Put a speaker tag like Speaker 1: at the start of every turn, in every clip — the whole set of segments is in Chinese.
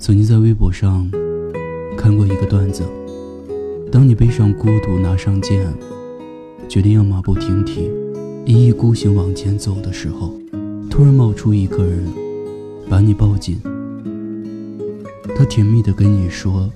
Speaker 1: 曾经在微博上看过一个段子：当你背上孤独，拿上剑，决定要马不停蹄、一意孤行往前走的时候，突然冒出一个人，把你抱紧。他甜蜜地跟你说：“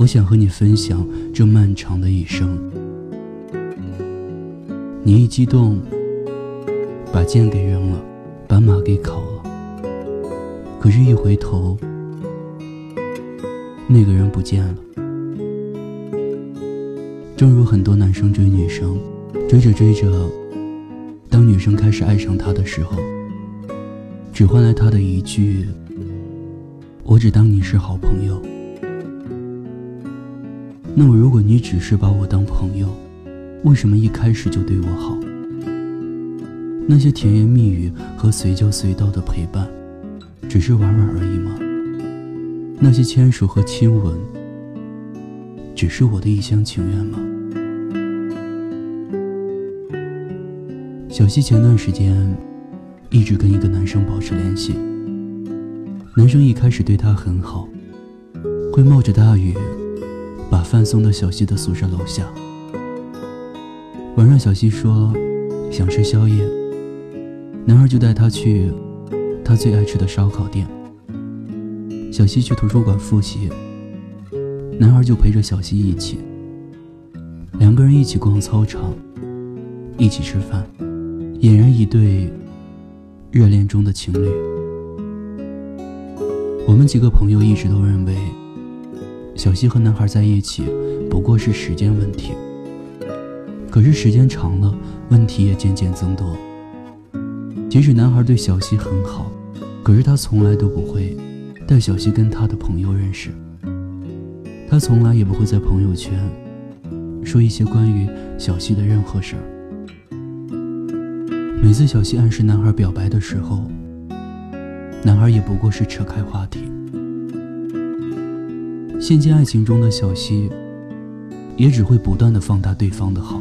Speaker 1: 我想和你分享这漫长的一生。”你一激动，把剑给扔了，把马给烤了。可是，一回头，那个人不见了。正如很多男生追女生，追着追着，当女生开始爱上他的时候，只换来他的一句：“我只当你是好朋友。”那么，如果你只是把我当朋友，为什么一开始就对我好？那些甜言蜜语和随叫随到的陪伴，只是玩玩而已吗？那些牵手和亲吻，只是我的一厢情愿吗？小西前段时间一直跟一个男生保持联系，男生一开始对她很好，会冒着大雨把饭送到小西的宿舍楼下。晚上，小西说想吃宵夜，男孩就带她去他最爱吃的烧烤店。小西去图书馆复习，男孩就陪着小西一起，两个人一起逛操场，一起吃饭，俨然一对热恋中的情侣。我们几个朋友一直都认为，小西和男孩在一起不过是时间问题。可是时间长了，问题也渐渐增多。即使男孩对小西很好，可是他从来都不会在小西跟他的朋友认识。他从来也不会在朋友圈说一些关于小西的任何事儿。每次小西暗示男孩表白的时候，男孩也不过是扯开话题。陷进爱情中的小西，也只会不断的放大对方的好。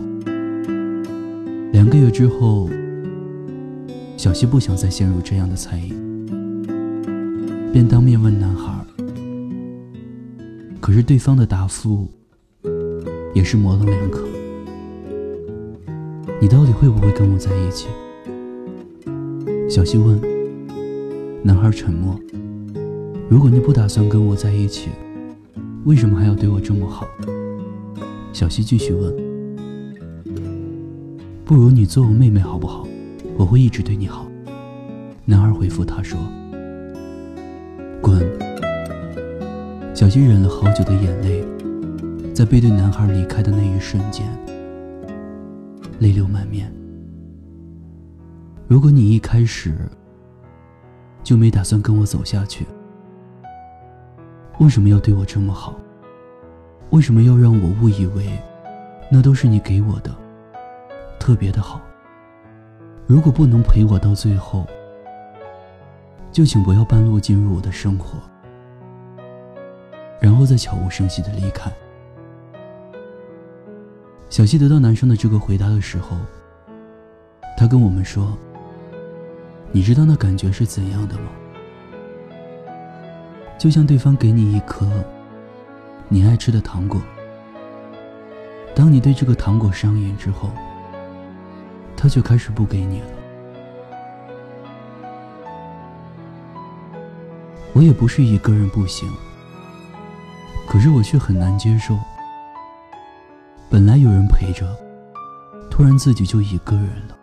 Speaker 1: 两个月之后，小西不想再陷入这样的猜疑，便当面问男孩。可是对方的答复也是模棱两可。你到底会不会跟我在一起？小西问。男孩沉默。如果你不打算跟我在一起，为什么还要对我这么好？小西继续问。不如你做我妹妹好不好？我会一直对你好。男孩回复他说：“滚。”小西忍了好久的眼泪，在背对男孩离开的那一瞬间，泪流满面。如果你一开始就没打算跟我走下去，为什么要对我这么好？为什么要让我误以为那都是你给我的？特别的好。如果不能陪我到最后，就请不要半路进入我的生活，然后再悄无声息的离开。小西得到男生的这个回答的时候，他跟我们说：“你知道那感觉是怎样的吗？就像对方给你一颗你爱吃的糖果，当你对这个糖果上瘾之后。”他就开始不给你了。我也不是一个人不行，可是我却很难接受。本来有人陪着，突然自己就一个人了，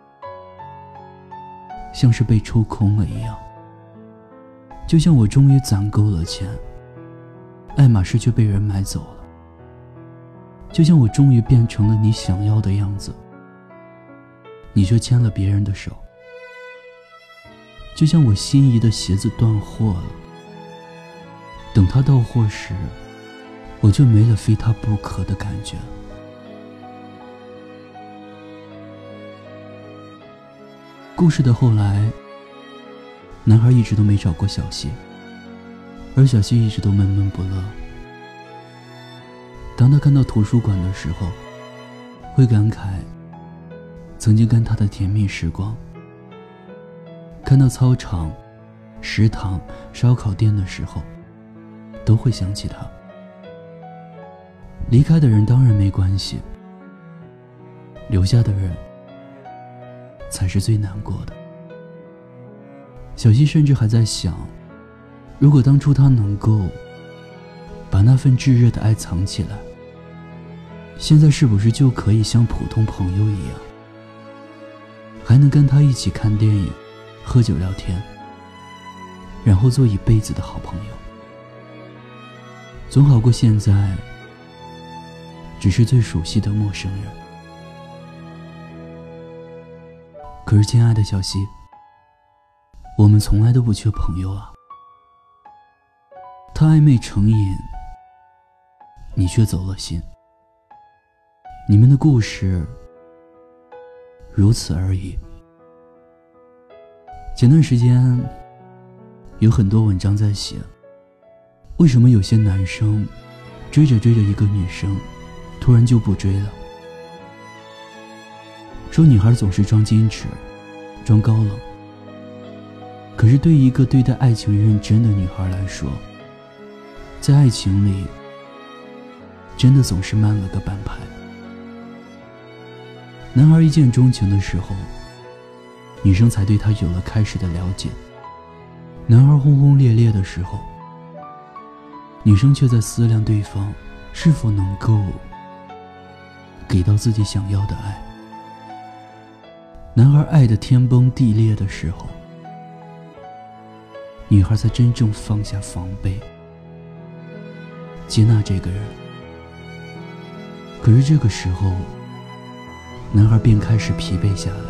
Speaker 1: 像是被抽空了一样。就像我终于攒够了钱，爱马仕却被人买走了。就像我终于变成了你想要的样子。你却牵了别人的手，就像我心仪的鞋子断货了。等他到货时，我就没了非他不可的感觉。故事的后来，男孩一直都没找过小西，而小西一直都闷闷不乐。当他看到图书馆的时候，会感慨。曾经跟他的甜蜜时光，看到操场、食堂、烧烤店的时候，都会想起他。离开的人当然没关系，留下的人才是最难过的。小溪甚至还在想，如果当初他能够把那份炙热的爱藏起来，现在是不是就可以像普通朋友一样，还能跟他一起看电影、喝酒聊天，然后做一辈子的好朋友？总好过现在。只是最熟悉的陌生人。可是，亲爱的小溪，我们从来都不缺朋友啊。他暧昧成瘾，你却走了心。你们的故事如此而已。前段时间有很多文章在写，为什么有些男生追着追着一个女生？突然就不追了。说女孩总是装矜持，装高冷。可是对一个对待爱情认真的女孩来说，在爱情里，真的总是慢了个半拍。男孩一见钟情的时候，女生才对他有了开始的了解；男孩轰轰烈烈的时候，女生却在思量对方是否能够。给到自己想要的爱。男孩爱的天崩地裂的时候，女孩才真正放下防备，接纳这个人。可是这个时候，男孩便开始疲惫下来，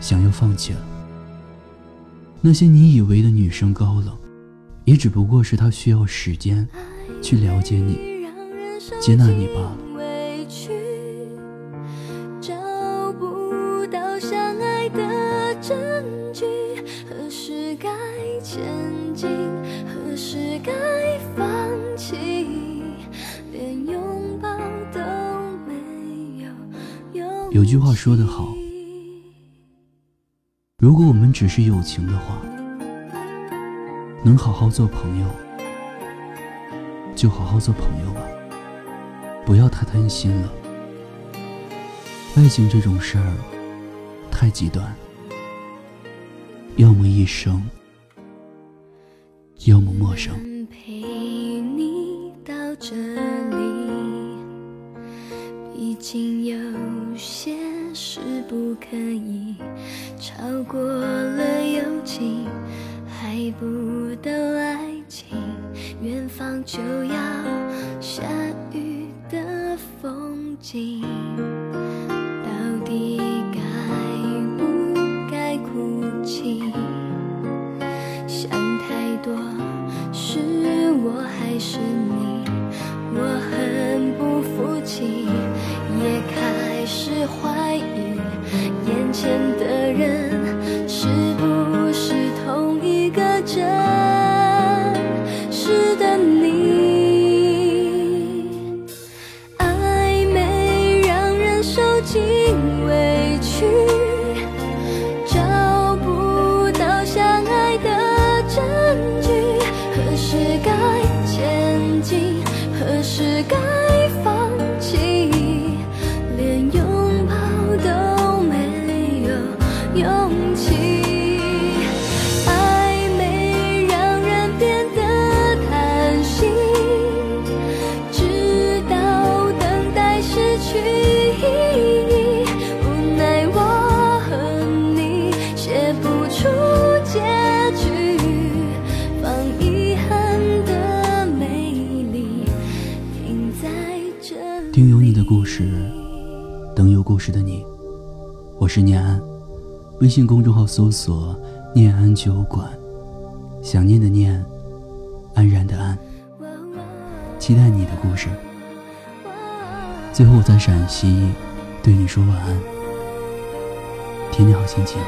Speaker 1: 想要放弃了。那些你以为的女生高冷，也只不过是他需要时间去了解你、接纳你罢了。有句话说得好，如果我们只是友情的话，能好好做朋友，就好好做朋友吧，不要太贪心了。爱情这种事儿太极端，要么一生，要么陌生。
Speaker 2: 陪你到这里毕竟有些事不可以超过了友情，不到爱情，远方就要下雨的风景，你。我是
Speaker 1: 念安，微信公众号搜索“念安酒馆”，想念的念，安然的安，期待你的故事。最后我在陕西对你说晚安，天天好心情。